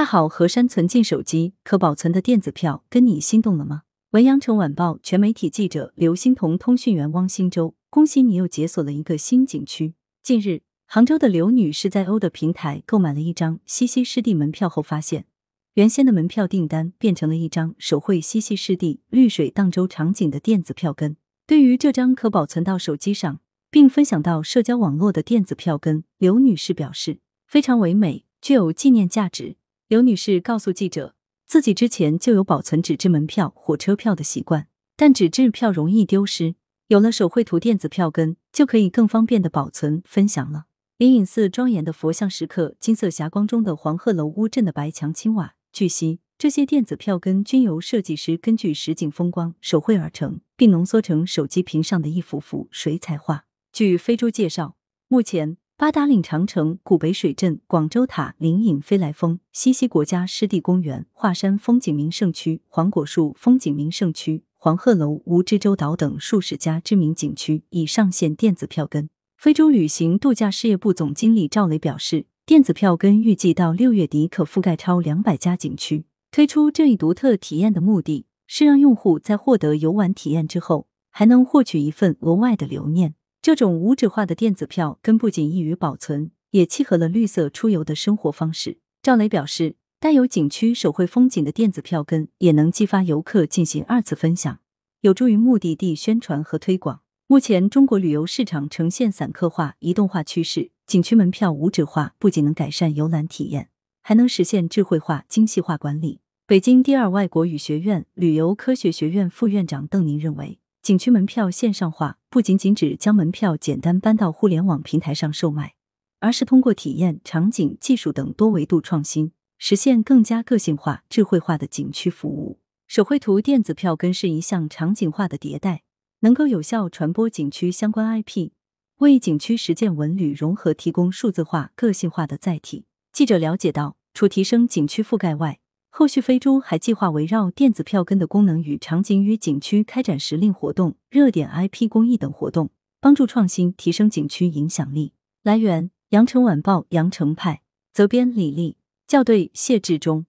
大好河山存进手机可保存的电子票，跟你心动了吗？文阳城晚报全媒体记者刘欣彤，通讯员汪新洲。恭喜你又解锁了一个新景区。近日，杭州的刘女士在欧的平台购买了一张西溪湿地门票后，发现原先的门票订单变成了一张手绘西溪湿地绿水荡舟场景的电子票根。对于这张可保存到手机上并分享到社交网络的电子票根，刘女士表示非常唯美，具有纪念价值。刘女士告诉记者，自己之前就有保存纸质门票、火车票的习惯，但纸质票容易丢失，有了手绘图电子票根，就可以更方便的保存分享了。灵隐寺庄严的佛像石刻，金色霞光中的黄鹤楼乌镇的白墙青瓦。据悉，这些电子票根均由设计师根据实景风光手绘而成，并浓缩成手机屏上的一幅幅水彩画。据飞猪介绍，目前。八达岭长城、古北水镇、广州塔、灵隐飞来峰、西溪国家湿地公园、华山风景名胜区、黄果树风景名胜区、黄鹤楼、蜈支洲岛等数十家知名景区已上线电子票根。非洲旅行度假事业部总经理赵磊表示，电子票根预计到六月底可覆盖超两百家景区。推出这一独特体验的目的是让用户在获得游玩体验之后，还能获取一份额外的留念。这种无纸化的电子票根不仅易于保存，也契合了绿色出游的生活方式。赵雷表示，带有景区手绘风景的电子票根也能激发游客进行二次分享，有助于目的地宣传和推广。目前，中国旅游市场呈现散客化、移动化趋势，景区门票无纸化不仅能改善游览体验，还能实现智慧化、精细化管理。北京第二外国语学院旅游科学学院副院长邓宁认为。景区门票线上化不仅仅指将门票简单搬到互联网平台上售卖，而是通过体验、场景、技术等多维度创新，实现更加个性化、智慧化的景区服务。手绘图电子票根是一项场景化的迭代，能够有效传播景区相关 IP，为景区实践文旅融合提供数字化、个性化的载体。记者了解到，除提升景区覆盖外，后续飞猪还计划围绕电子票根的功能与场景与景区开展时令活动、热点 IP 公益等活动，帮助创新提升景区影响力。来源：羊城晚报羊城派，责编李丽，校对谢志忠。